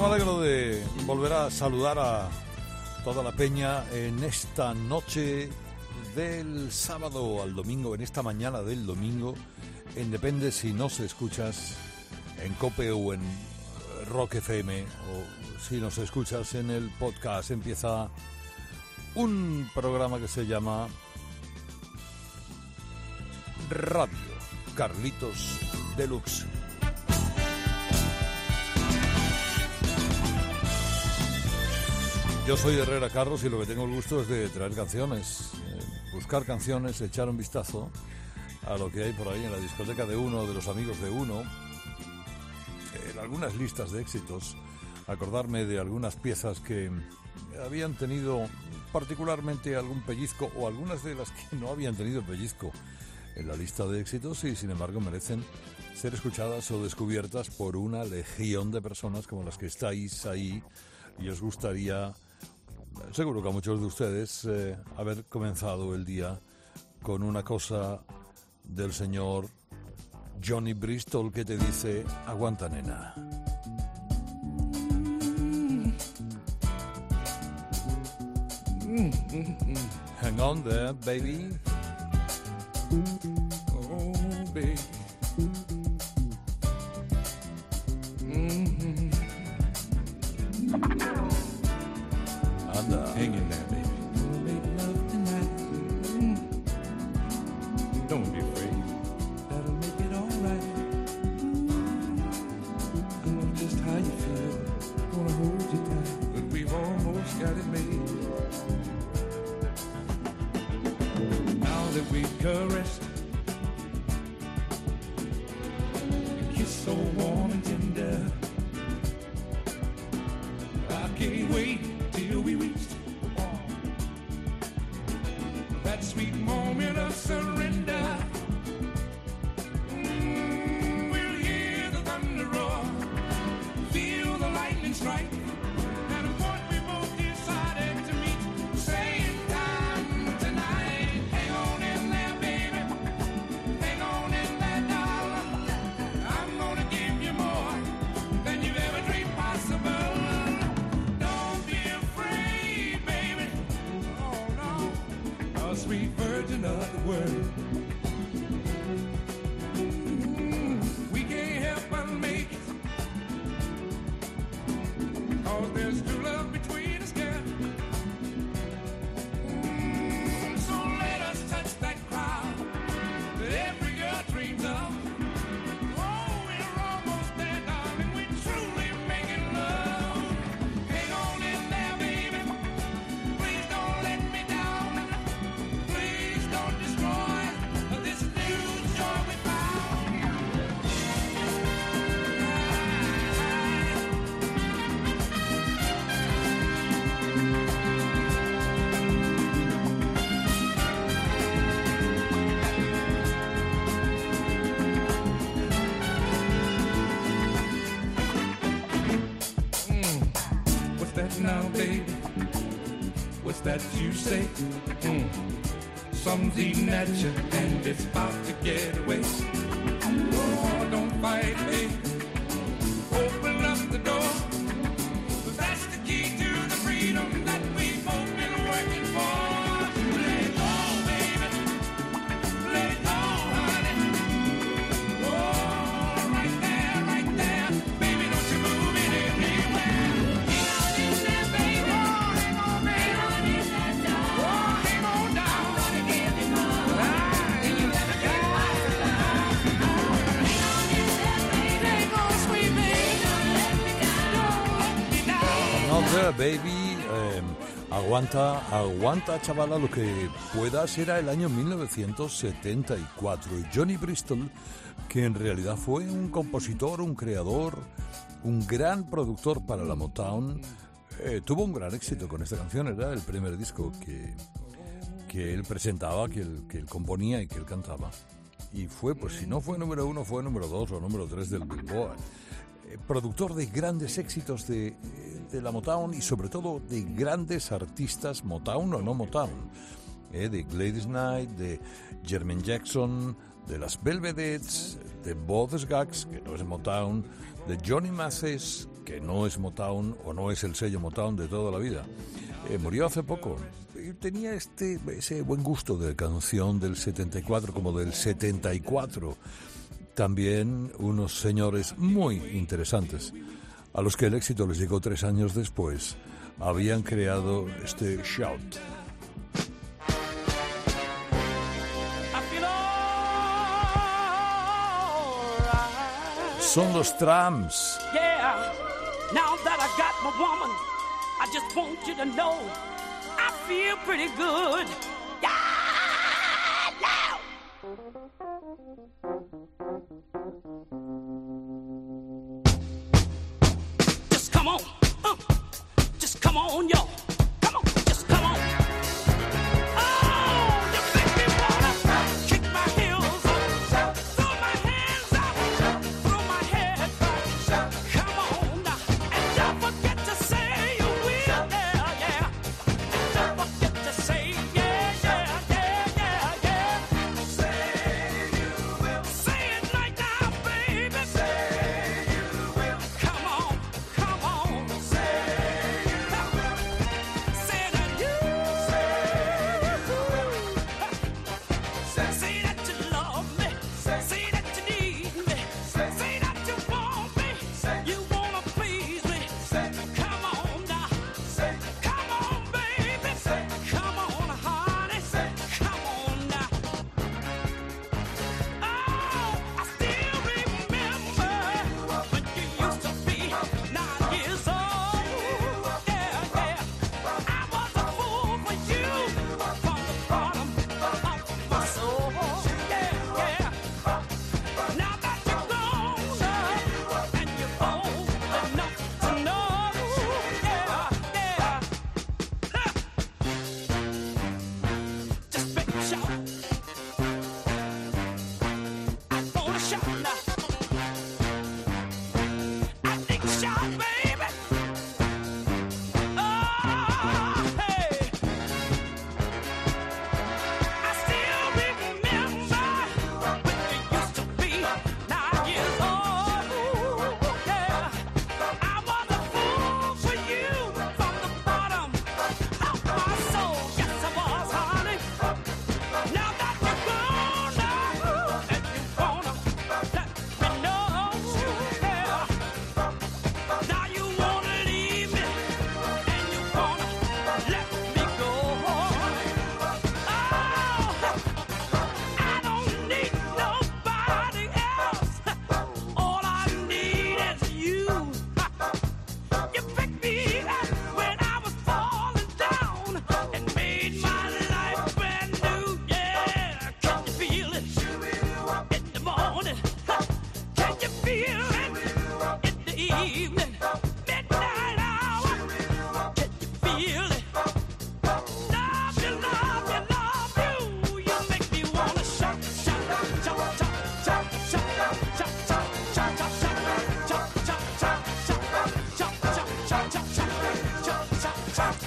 Me alegro de volver a saludar a toda la peña en esta noche del sábado al domingo, en esta mañana del domingo, en depende si nos escuchas en Cope o en Rock FM o si nos escuchas en el podcast. Empieza un programa que se llama Radio Carlitos Deluxe. Yo soy Herrera Carlos y lo que tengo el gusto es de traer canciones, eh, buscar canciones, echar un vistazo a lo que hay por ahí en la discoteca de uno, de los amigos de uno, en algunas listas de éxitos, acordarme de algunas piezas que habían tenido particularmente algún pellizco o algunas de las que no habían tenido pellizco en la lista de éxitos y sin embargo merecen ser escuchadas o descubiertas por una legión de personas como las que estáis ahí y os gustaría seguro que a muchos de ustedes eh, haber comenzado el día con una cosa del señor Johnny Bristol que te dice, aguanta nena. Hang on there, baby. Oh, baby. 'Cause there's that you say? Mm. Something's eating at you and it's about to get away. Oh, don't fight, baby. Aguanta, aguanta, chavala, lo que pueda será el año 1974. Y Johnny Bristol, que en realidad fue un compositor, un creador, un gran productor para la Motown, eh, tuvo un gran éxito con esta canción. Era el primer disco que, que él presentaba, que él, que él componía y que él cantaba. Y fue, pues si no fue número uno, fue número dos o número tres del Billboard. Productor de grandes éxitos de, de la Motown y sobre todo de grandes artistas, Motown o no Motown. eh, de Gladys Knight, de Jermaine Jackson, de las Belvedettes, de Bob Skaggs, que no es Motown, de Johnny Mathis, que no es Motown o no es el sello Motown de toda la vida. Eh, murió hace poco. Tenía este, ese buen gusto de canción del 74 como del 74. También unos señores muy interesantes, a los que el éxito les llegó tres años después, habían creado este shout. Son los trams. You. Come on, y'all.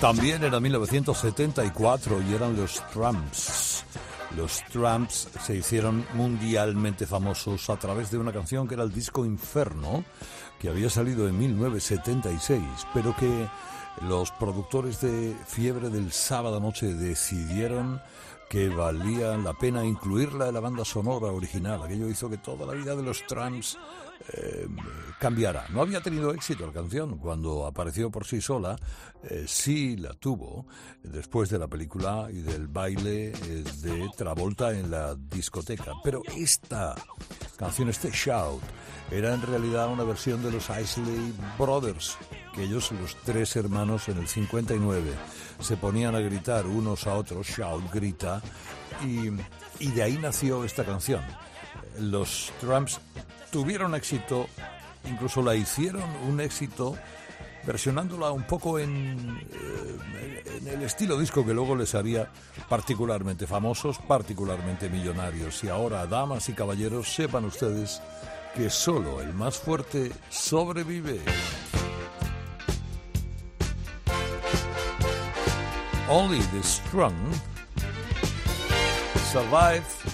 También era 1974 y eran los Tramps. Los Tramps se hicieron mundialmente famosos a través de una canción que era el disco Inferno, que había salido en 1976, pero que los productores de Fiebre del Sábado Noche decidieron que valía la pena incluirla en la banda sonora original. Aquello hizo que toda la vida de los Tramps cambiara. No había tenido éxito la canción cuando apareció por sí sola, eh, sí la tuvo después de la película y del baile eh, de Travolta en la discoteca. Pero esta canción este Shout era en realidad una versión de los Isley Brothers, que ellos, los tres hermanos, en el 59 se ponían a gritar unos a otros, Shout, grita, y, y de ahí nació esta canción. Los Tramps tuvieron éxito, incluso la hicieron un éxito versionándola un poco en, eh, en, el estilo disco que luego les haría particularmente famosos, particularmente millonarios. Y ahora, damas y caballeros, sepan ustedes que solo el más fuerte sobrevive. Only the strong survive.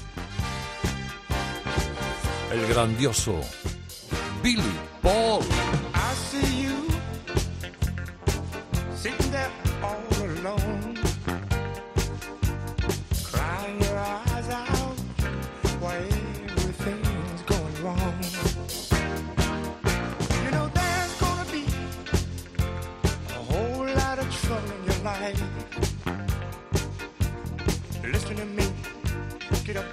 El grandioso Billy Paul. I see you sitting there all alone, crying your eyes out while everything's going wrong. You know there's gonna be a whole lot of trouble in your life. Listen to me, get up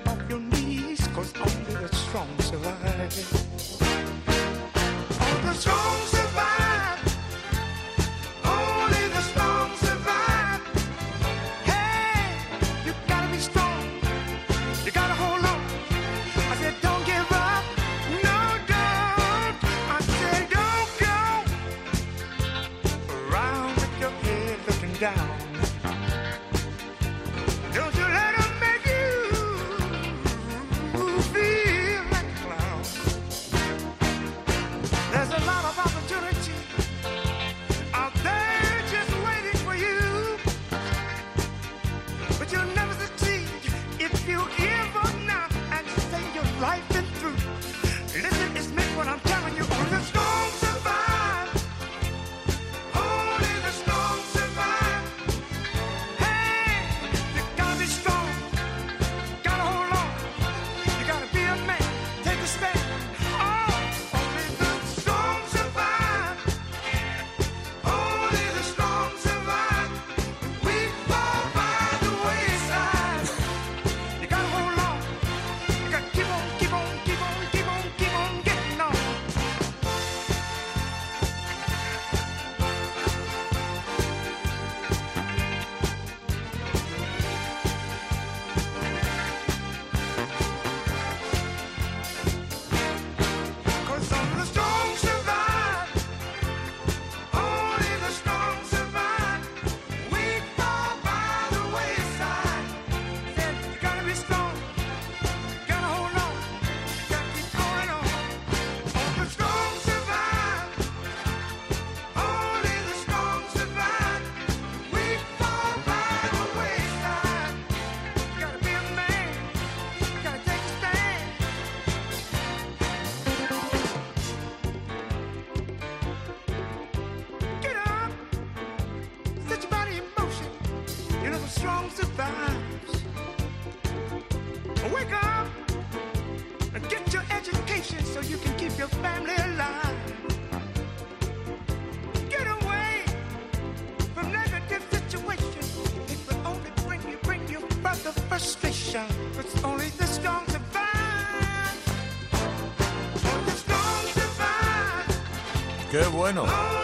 bueno!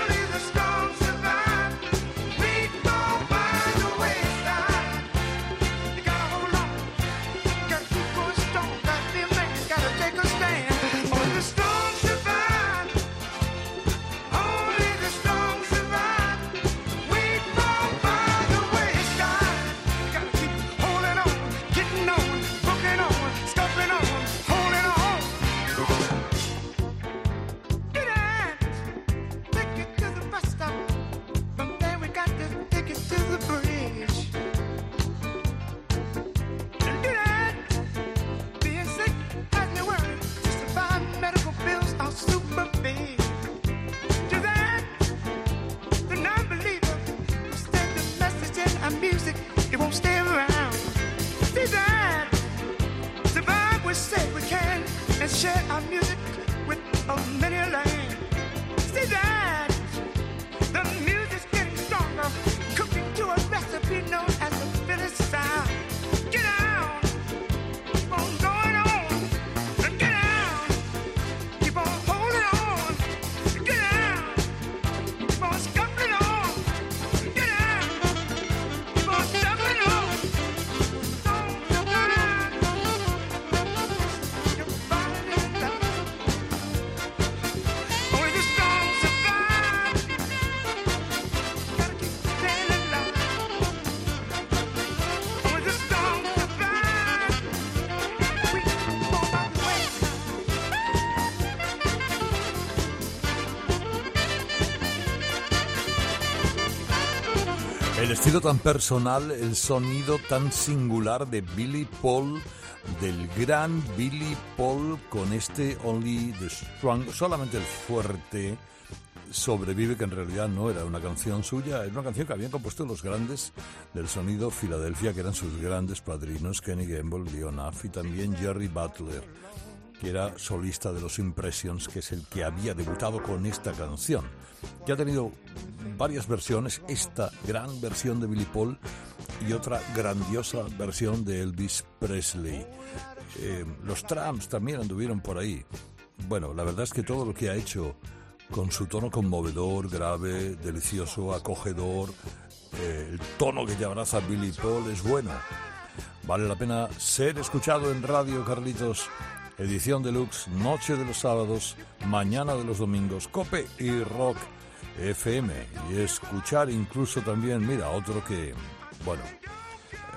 Tan personal, el sonido tan singular de Billy Paul, del gran Billy Paul con este Only the Strong, solamente el fuerte sobrevive, que en realidad no era una canción suya, era una canción que habían compuesto los grandes del sonido Filadelfia, que eran sus grandes padrinos, Kenny Gamble, Leon y también Jerry Butler, que era solista de los Impressions, que es el que había debutado con esta canción, que ha tenido varias versiones, esta gran versión de Billy Paul y otra grandiosa versión de Elvis Presley. Eh, los Tramps también anduvieron por ahí. Bueno, la verdad es que todo lo que ha hecho con su tono conmovedor, grave, delicioso, acogedor, eh, el tono que te abraza Billy Paul es bueno. Vale la pena ser escuchado en Radio Carlitos, edición deluxe, noche de los sábados, mañana de los domingos, Cope y Rock FM. Y escuchar incluso también, mira, otro que, bueno,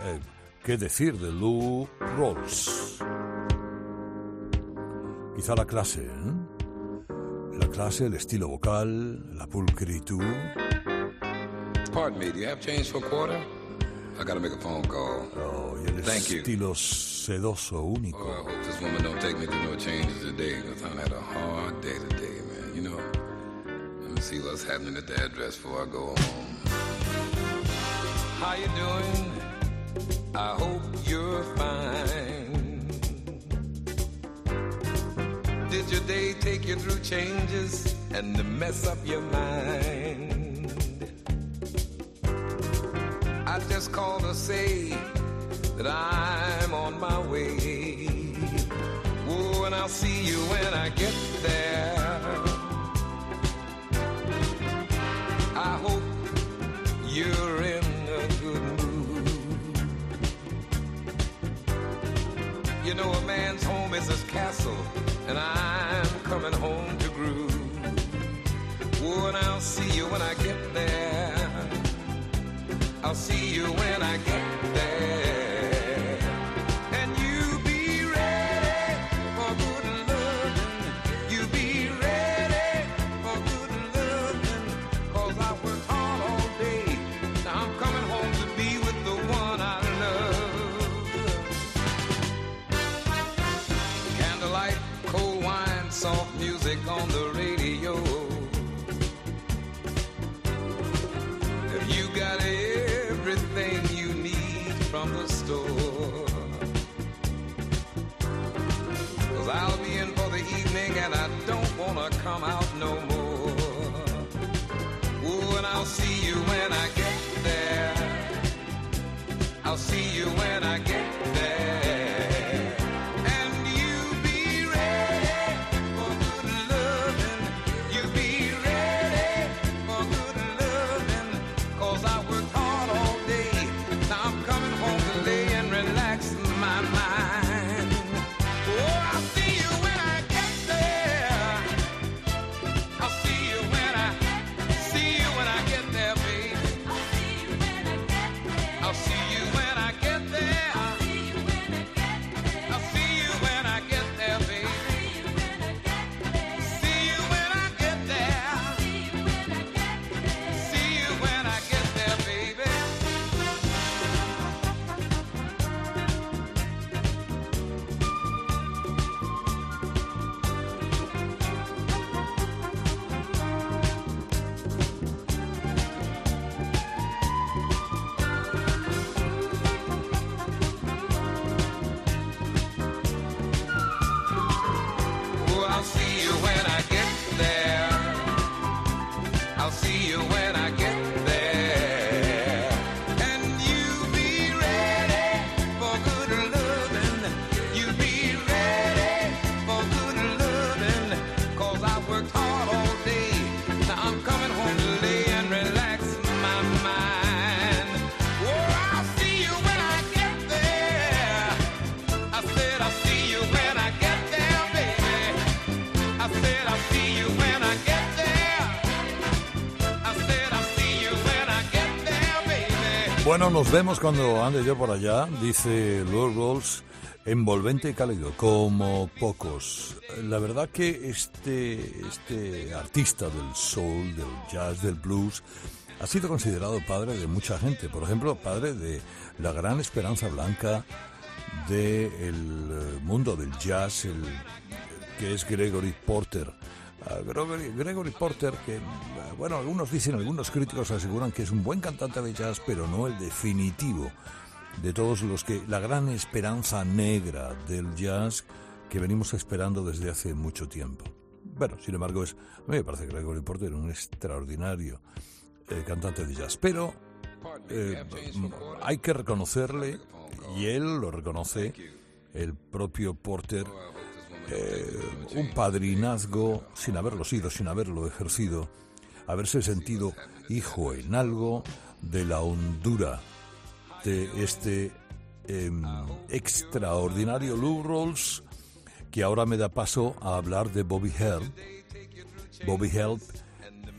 eh, qué decir de Lou Rawls. Quizá la clase, ¿eh? La clase, el estilo vocal, la pulcritud. Pardon me, do you have change for quarter? I gotta make a phone call. Oh, y el Thank you. estilo sedoso, único. Oh, I hope this woman don't take me through no changes today, because I had a hard day today, man. You know, let me see what's happening at the address before I go home. How you doing? I hope you're fine. Did your day take you through changes and mess up your mind? I just called to say that I'm on my way. Oh, and I'll see you when I get there. I hope you're in a good mood. You know, a man's home is his castle, and I'm coming home to groove. Oh, and I'll see you when I get there. See you when I get nos vemos cuando ande yo por allá, dice Lord Rolls, envolvente y cálido, como pocos. La verdad que este, este artista del soul, del jazz, del blues, ha sido considerado padre de mucha gente. Por ejemplo, padre de la gran esperanza blanca del mundo del jazz, que es Gregory Porter. Ah, Gregory, Porter, que, ah, bueno, algunos dicen, algunos críticos aseguran que es un buen cantante de jazz, pero no el definitivo de todos los que la gran esperanza negra del jazz que venimos esperando desde hace mucho tiempo. Bueno, sin embargo, es, a mí me parece que Gregory Porter un extraordinario eh, cantante de jazz, pero eh, hay que reconocerle, y él lo reconoce, el propio Porter, eh, un padrinazgo sin haberlo sido, sin haberlo ejercido, haberse sentido hijo en algo de la hondura de este em, extraordinario Lou Rawls que ahora me da paso a hablar de Bobby Help, Bobby Help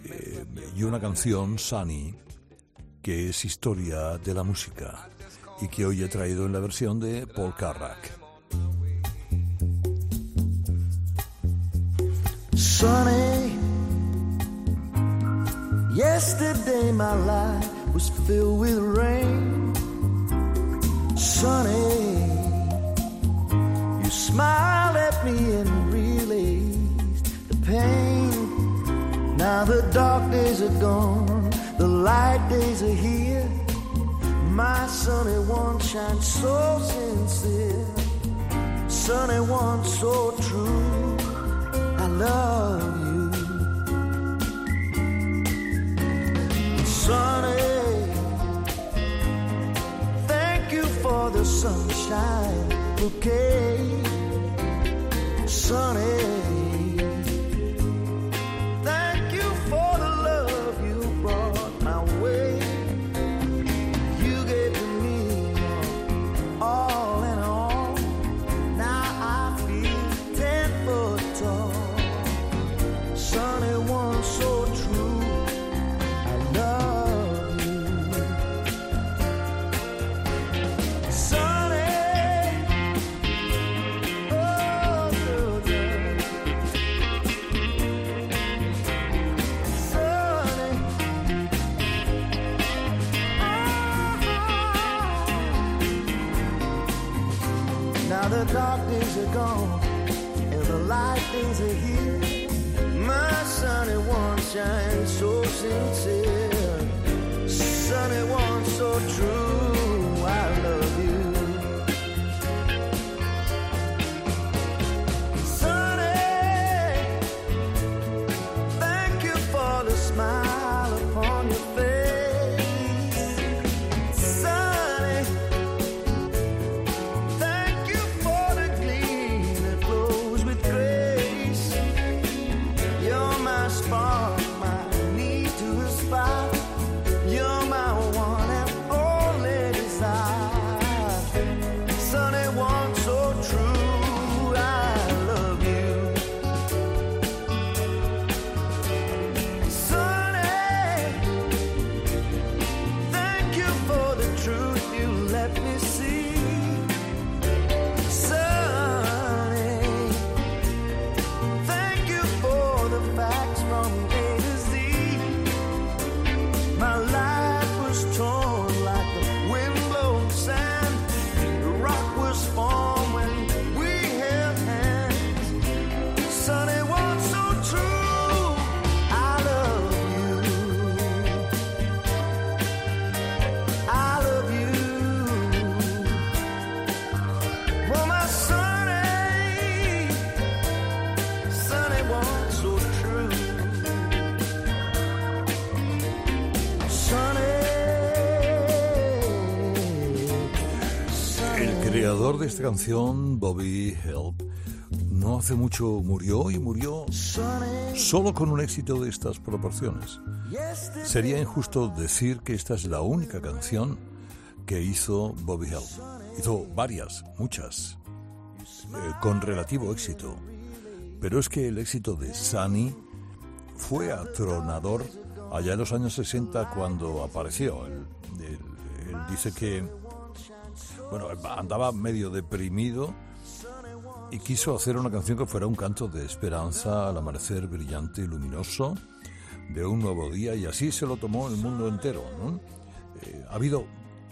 eh, y una canción, Sunny, que es historia de la música y que hoy he traído en la versión de Paul Carrack. Sunny, yesterday my life was filled with rain. Sunny, you smiled at me and released the pain. Now the dark days are gone, the light days are here. My sunny one shines so sincere, sunny one so true. Love you. Sunny, thank you for the sunshine bouquet. Sunny, esta canción, Bobby Help, no hace mucho murió y murió solo con un éxito de estas proporciones. Sería injusto decir que esta es la única canción que hizo Bobby Help. Hizo varias, muchas, eh, con relativo éxito. Pero es que el éxito de Sunny fue atronador allá en los años 60 cuando apareció. Él dice que bueno, andaba medio deprimido y quiso hacer una canción que fuera un canto de esperanza al amanecer brillante y luminoso de un nuevo día y así se lo tomó el mundo entero. ¿no? Eh, ha habido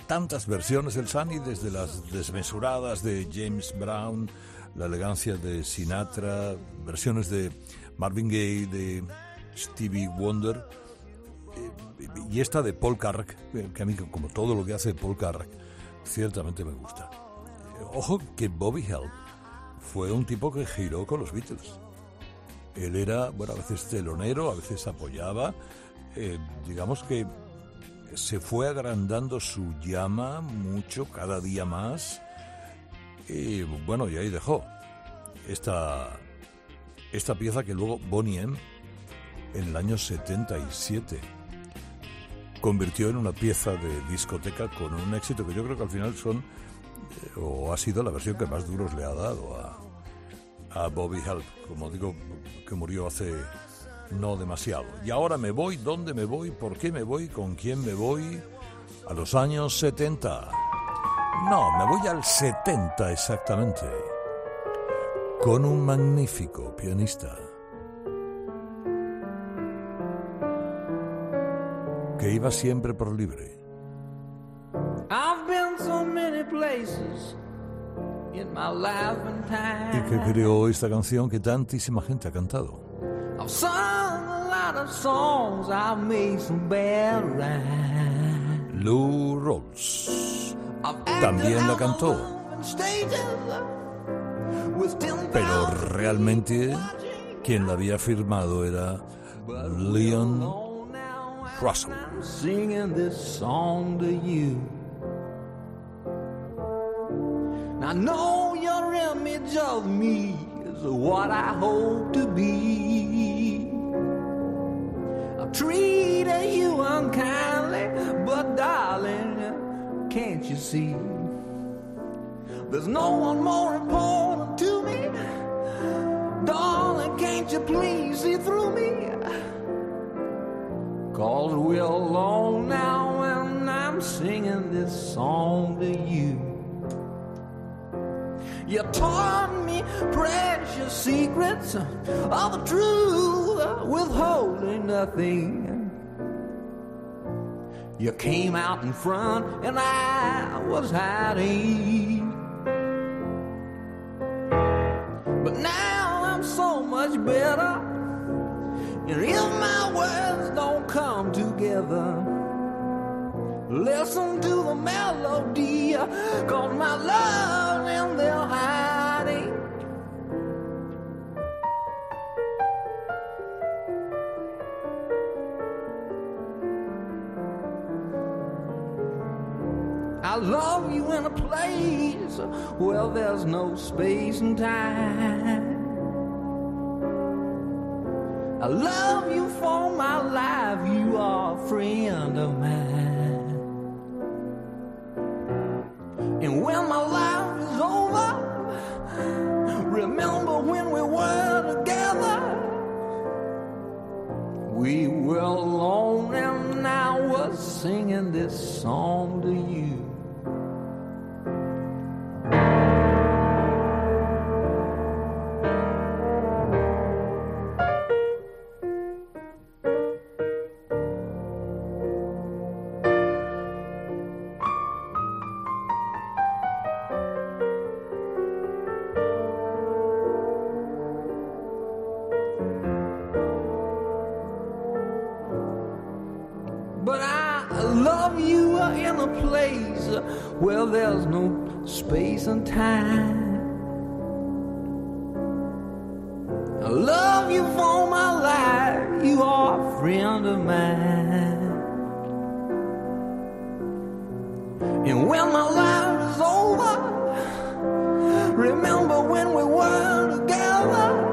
tantas versiones del Sunny, desde las desmesuradas de James Brown, la elegancia de Sinatra, versiones de Marvin Gaye, de Stevie Wonder, eh, y esta de Paul Carrack, eh, que a mí, como todo lo que hace Paul Carrack, ciertamente me gusta. Eh, Ojo que Bobby Help fue un tipo que giró con los Beatles. Él era, bueno, a veces telonero, a veces apoyaba. eh, digamos que se fue agrandando su llama mucho, cada día más. Y bueno, y ahí dejó esta, esta pieza que luego Bonnie M, en el año 77, convirtió en una pieza de discoteca con un éxito que yo creo que al final son, eh, o ha sido la versión que más duros le ha dado a, a Bobby Help, como digo, que murió hace no demasiado. Y ahora me voy, ¿dónde me voy? ¿Por qué me voy? ¿Con quién me voy? A los años 70. No, me voy al 70 exactamente. Con un magnífico pianista. Que iba siempre por libre. Y que creó esta canción que tantísima gente ha cantado. Lou Rawls. También la cantó. on stages with 10,000 Pero realmente quien la había firmado era Leon Russell. I'm singing this song to you. I know your image of me is what I hope to be. I've treated you unkindly, but darling, can't you see? There's no one more important to me. Darling, can't you please see through me? Cause we're alone now and I'm singing this song to you. You taught me precious secrets of the truth, withholding nothing. You came out in front and I was hiding. But now I'm so much better. And if my together, listen to the melody, cause my love in their hiding. I love you in a place where there's no space and time. I love you for my life, you are a friend of mine. And when my life is over, remember when we were together. We were alone and I was singing this song to you. A place where there's no space and time. I love you for my life, you are a friend of mine. And when my life is over, remember when we were together.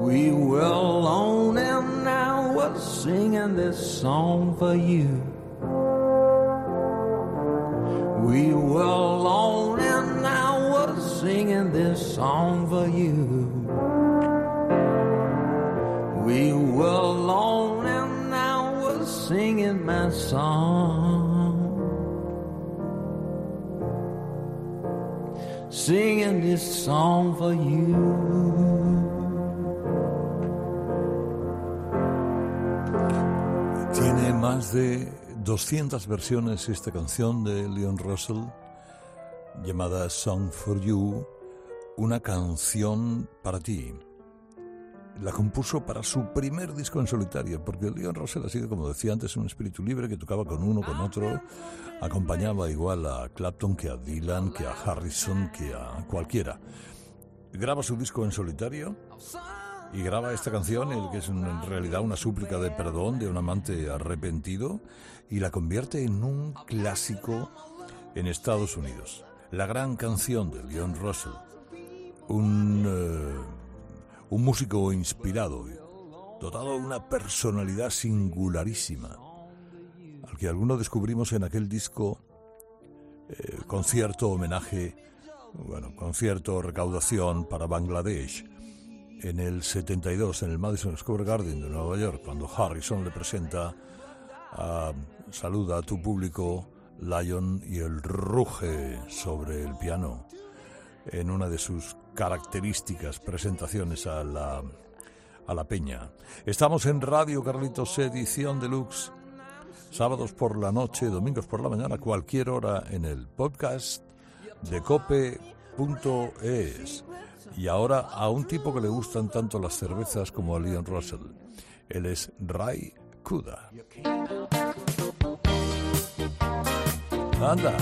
We were alone and I was singing this song for you. song, singing this song for you. Tiene más de 200 versiones esta canción de Leon Russell llamada Song for You, una canción para ti. La compuso para su primer disco en solitario, porque Leon Russell ha sido, como decía antes, un espíritu libre que tocaba con uno, con otro, acompañaba igual a Clapton que a Dylan, que a Harrison, que a cualquiera. Graba su disco en solitario y graba esta canción, que es en realidad una súplica de perdón de un amante arrepentido, y la convierte en un clásico en Estados Unidos. La gran canción de Leon Russell, un, eh, un músico inspirado, dotado de una personalidad singularísima, al que algunos descubrimos en aquel disco eh, concierto homenaje, bueno, concierto recaudación para Bangladesh en el 72 en el Madison Square Garden de Nueva York cuando Harrison le presenta Saluda a tu público Lion y el ruge sobre el piano en una de sus características presentaciones a la a la peña. Estamos en Radio Carlitos edición deluxe sábados por la noche, domingos por la mañana, cualquier hora en el podcast de cope.es. Y ahora a un tipo que le gustan tanto las cervezas como a Leon Russell. Él es Ray Kuda. Anda.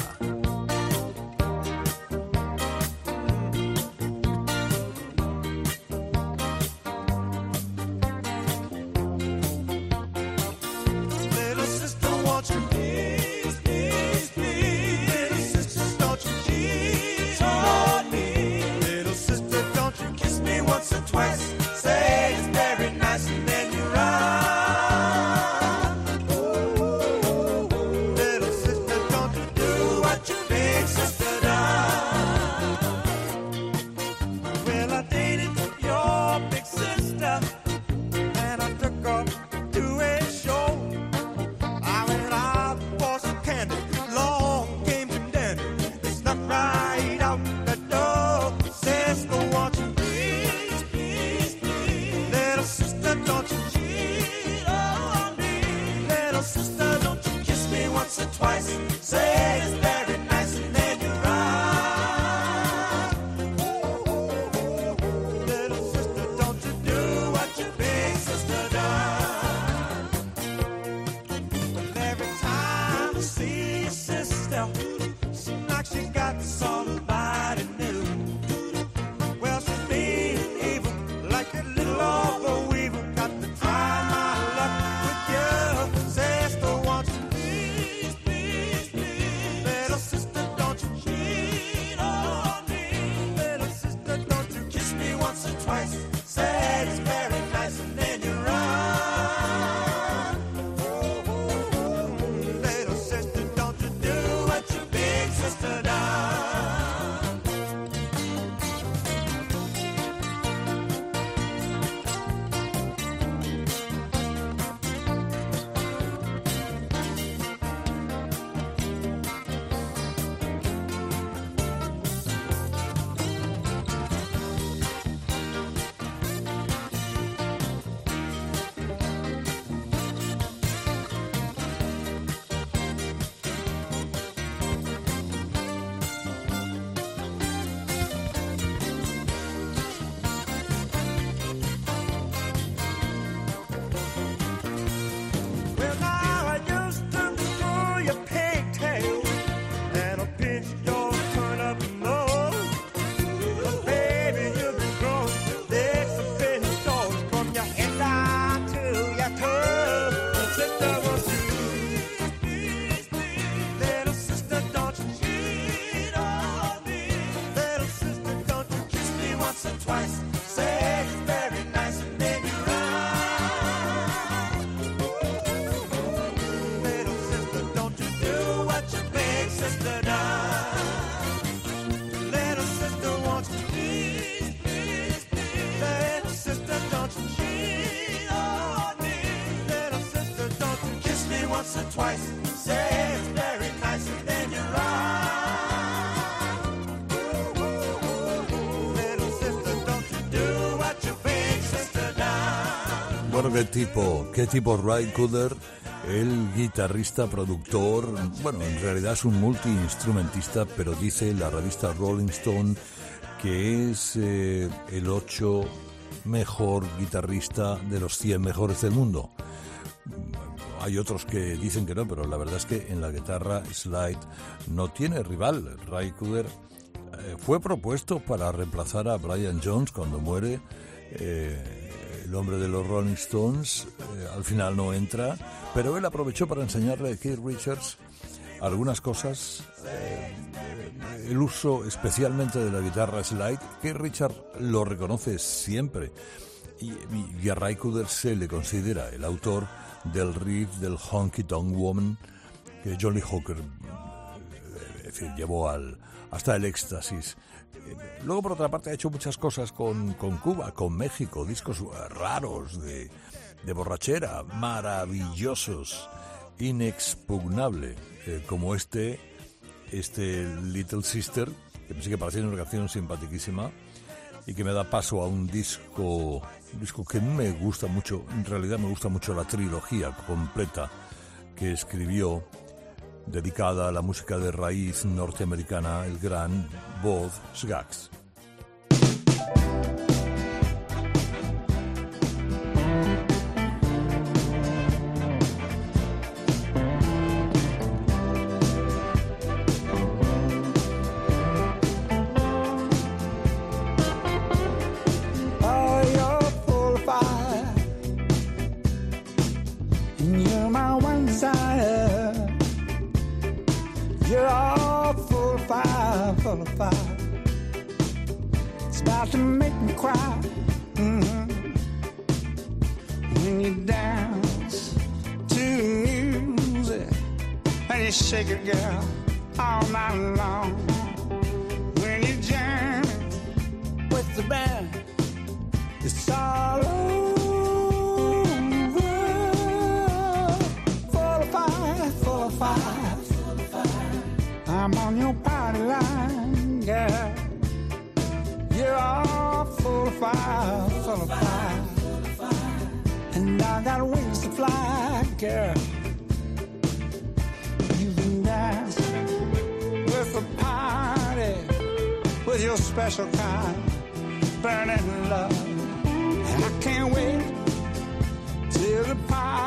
rock. Qué tipo, qué tipo Cooder El guitarrista, productor, bueno, en realidad es un multiinstrumentista, pero dice la revista Rolling Stone que es eh, el ocho mejor guitarrista de los 100 mejores del mundo. Hay otros que dicen que no, pero la verdad es que en la guitarra slide no tiene rival. Ray Cooder eh, fue propuesto para reemplazar a Brian Jones cuando muere. eh, el hombre de los Rolling Stones eh, al final no entra, pero él aprovechó para enseñarle a Keith Richards algunas cosas, eh, el uso especialmente de la guitarra slide, que Richard lo reconoce siempre. Y, y- a Ray Cooder se le considera el autor del riff del Honky Tonk Woman que Johnny Hooker llevó al, hasta el éxtasis. Luego, por otra parte, ha hecho muchas cosas con, con Cuba, con México, discos raros de, de borrachera, maravillosos, inexpugnable, eh, como este, este Little Sister, que me sigue pareciendo una canción simpaticísima y que me da paso a un disco, un disco que me gusta mucho, en realidad me gusta mucho la trilogía completa que escribió dedicada a la música de raíz norteamericana, el gran Bob Skaggs. Cry. Mhm. When you dance to music and you shake it, girl, all night long. When you jam with the band. It's all over. Full of fire, full of fire. I'm on your full of fire, full of fire. And I got wings to fly, girl. You can dance with the party, with your special kind burning love. And I can't wait till the party's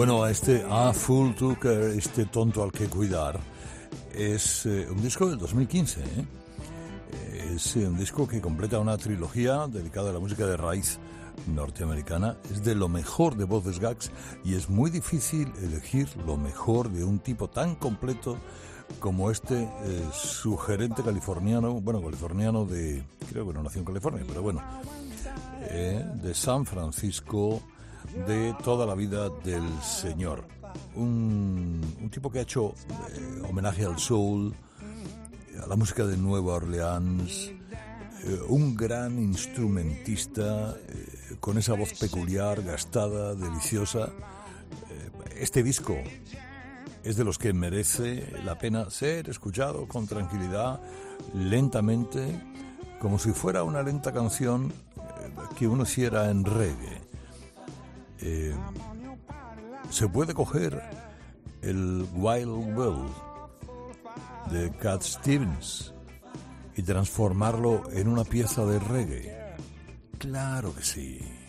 Bueno, este A Fool to Care, este tonto al que cuidar, es eh, un disco del 2015. ¿eh? Es eh, un disco que completa una trilogía dedicada a la música de raíz norteamericana. Es de lo mejor de voces gags y es muy difícil elegir lo mejor de un tipo tan completo como este eh, sugerente californiano, bueno, californiano de, creo que no nació en California, pero bueno, eh, de San Francisco, de toda la vida del señor. Un, un tipo que ha hecho eh, homenaje al soul, a la música de Nueva Orleans, eh, un gran instrumentista eh, con esa voz peculiar, gastada, deliciosa. Este disco es de los que merece la pena ser escuchado con tranquilidad, lentamente, como si fuera una lenta canción que uno hiciera en reggae. Eh, se puede coger el Wild World de Cat Stevens y transformarlo en una pieza de reggae. Claro que sí.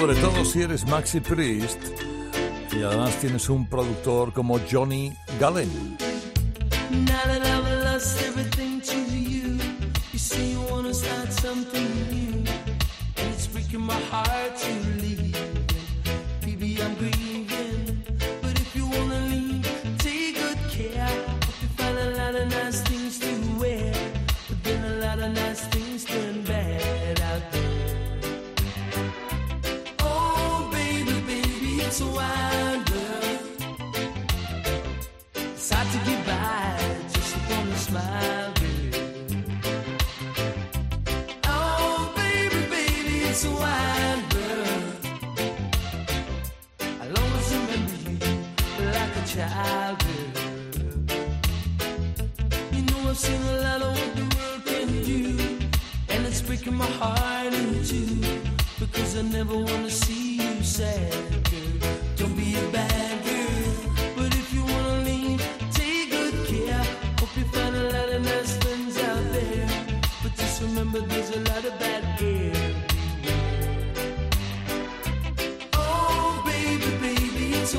Sobre todo si eres Maxi Priest y además tienes un productor como Johnny Gallen. You like a child, girl. You know I've seen a lot of what the world can do, and it's breaking my heart in two because I never wanna see you sad, girl. Don't be a bad girl, but if you wanna leave, take good care. Hope you find a lot of nice friends out there, but just remember there's a lot of bad girls. Oh, baby, baby, it's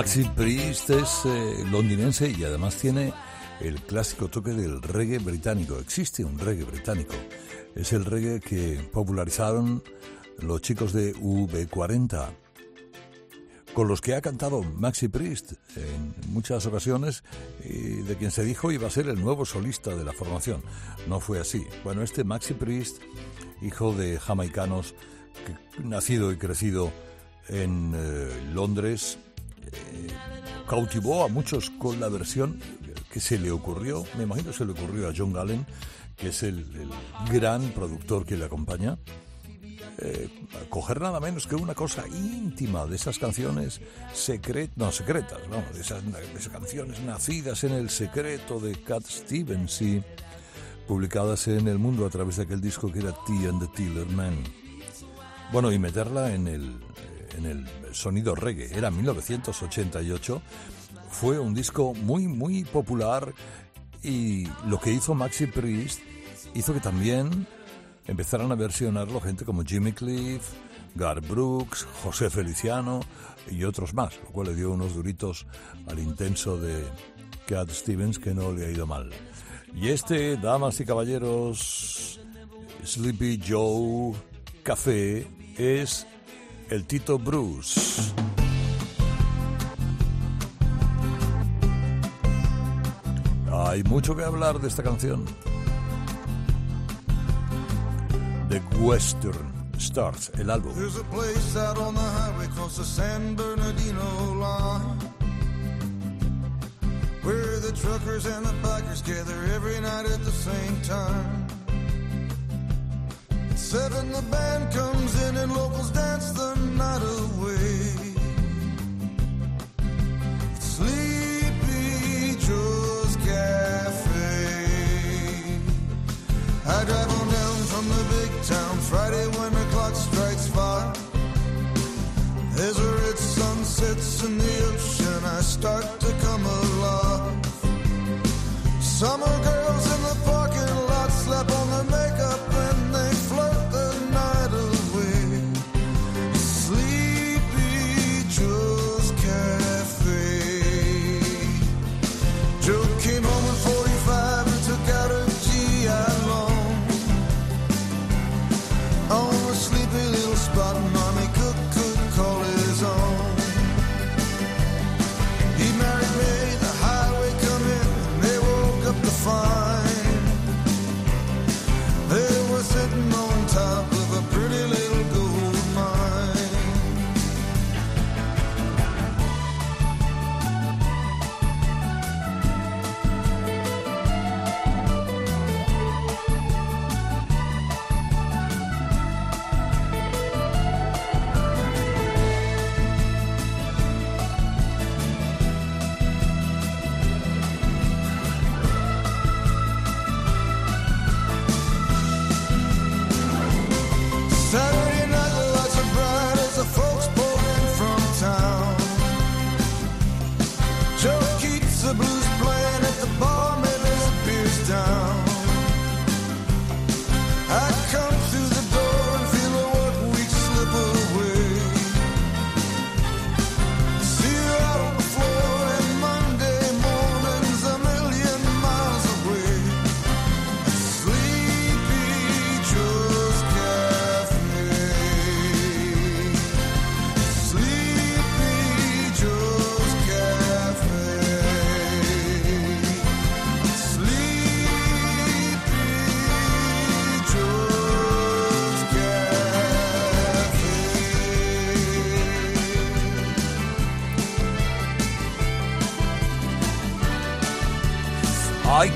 Maxi Priest es eh, londinense y además tiene el clásico toque del reggae británico. Existe un reggae británico. Es el reggae que popularizaron los chicos de V40, con los que ha cantado Maxi Priest en muchas ocasiones y de quien se dijo iba a ser el nuevo solista de la formación. No fue así. Bueno, este Maxi Priest, hijo de jamaicanos, nacido y crecido en eh, Londres, cautivó a muchos con la versión que se le ocurrió, me imagino se le ocurrió a John Gallen, que es el, gran productor que le acompaña, eh, coger nada menos que una cosa íntima de esas canciones secretas, no secretas, vamos, de esas, canciones nacidas en el secreto de Cat Stevens y publicadas en el mundo a través de aquel disco que era T and the Tiller Man. Bueno, y meterla en el, en el sonido reggae. Era 1988. Fue un disco muy, muy popular y lo que hizo Maxi Priest hizo que también empezaran a versionarlo gente como Jimmy Cliff, Gar Brooks, José Feliciano y otros más, lo cual le dio unos duritos al intenso de Cat Stevens que no le ha ido mal. Y este, damas y caballeros, Sleepy Joe Café es el Tito Bruce. Hay mucho que hablar de esta canción. The Western Stars, el álbum. There's a place out on the highway close to San Bernardino line where the truckers and the bikers gather every night at the same time. Seven, the band comes in and locals dance the night away. Sleepy Joe's Cafe. I drive on down from the big town Friday when the clock strikes five. As the red sun sets in the ocean, I start to come alive. Summer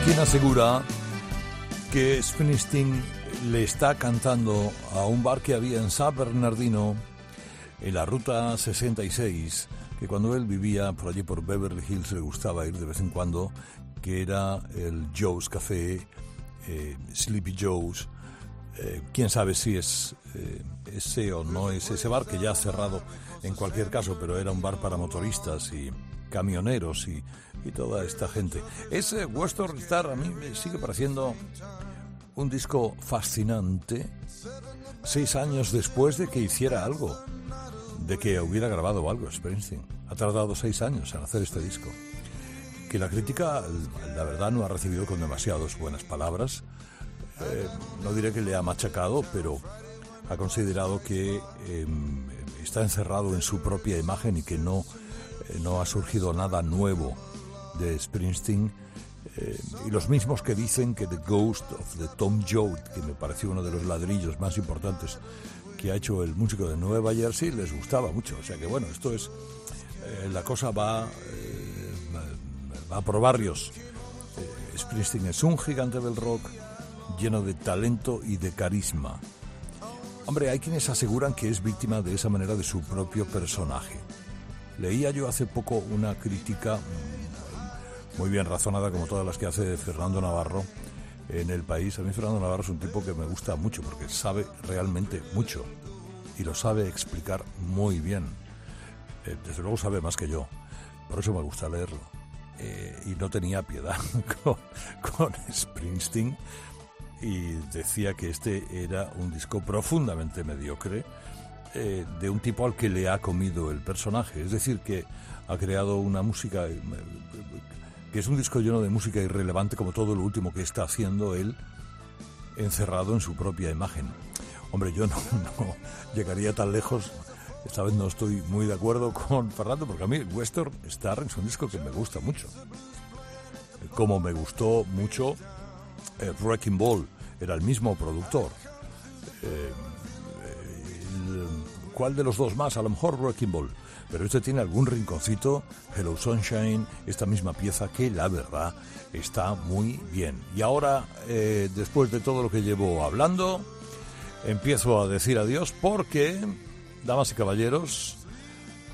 quien asegura que Springsteen le está cantando a un bar que había en San Bernardino, en la ruta 66, que cuando él vivía por allí por Beverly Hills le gustaba ir de vez en cuando, que era el Joe's Café, eh, Sleepy Joe's. Eh, quién sabe si es eh, ese o no es ese bar que ya ha cerrado en cualquier caso, pero era un bar para motoristas y camioneros y, y toda esta gente. Ese Western Star a mí me sigue pareciendo un disco fascinante seis años después de que hiciera algo, de que hubiera grabado algo Springsteen. Ha tardado seis años en hacer este disco. Que la crítica, la verdad, no ha recibido con demasiadas buenas palabras. Eh, no diré que le ha machacado, pero ha considerado que eh, está encerrado en su propia imagen y que no, no ha surgido nada nuevo de Springsteen. Eh, y los mismos que dicen que The Ghost of the Tom Joad, que me pareció uno de los ladrillos más importantes que ha hecho el músico de Nueva Jersey, les gustaba mucho. O sea que bueno, esto es. eh, la cosa va, eh, va por barrios. Eh, Springsteen es un gigante del rock lleno de talento y de carisma. Hombre, hay quienes aseguran que es víctima de esa manera de su propio personaje. Leía yo hace poco una crítica mm, muy bien razonada, como todas las que hace Fernando Navarro en el país. A mí Fernando Navarro es un tipo que me gusta mucho porque sabe realmente mucho y lo sabe explicar muy bien. Eh, desde luego sabe más que yo, por eso me gusta leerlo. Eh, y no tenía piedad con, con Springsteen y decía que este era un disco profundamente mediocre eh, de un tipo al que le ha comido el personaje. Es decir, que ha creado una música eh, que es un disco lleno de música irrelevante como todo lo último que está haciendo él encerrado en su propia imagen. Hombre, yo no, llegaría tan lejos. Esta vez no estoy muy de acuerdo con Fernando porque a mí Western Star es un disco que me gusta mucho. Como me gustó mucho eh, Wrecking Ball, era el mismo productor. Eh, ¿Cuál de los dos más? A lo mejor Wrecking Ball. Pero este tiene algún rinconcito, Hello Sunshine, esta misma pieza que la verdad está muy bien. Y ahora, eh, después de todo lo que llevo hablando, empiezo a decir adiós porque, damas y caballeros,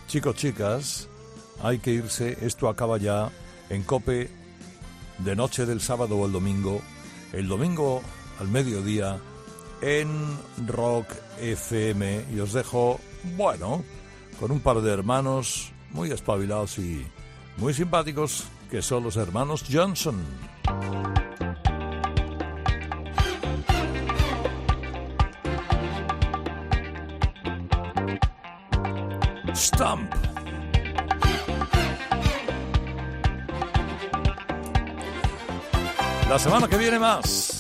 chicos, chicas, hay que irse. Esto acaba ya en Cope de noche del sábado o el domingo. El domingo al mediodía en Rock FM. Y os dejo, bueno, con un par de hermanos muy espabilados y muy simpáticos que son los hermanos Johnson. Stump. La semana que viene más.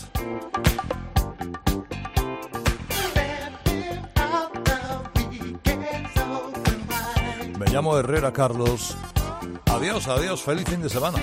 Llamo Herrera Carlos. Adiós, adiós, feliz fin de semana.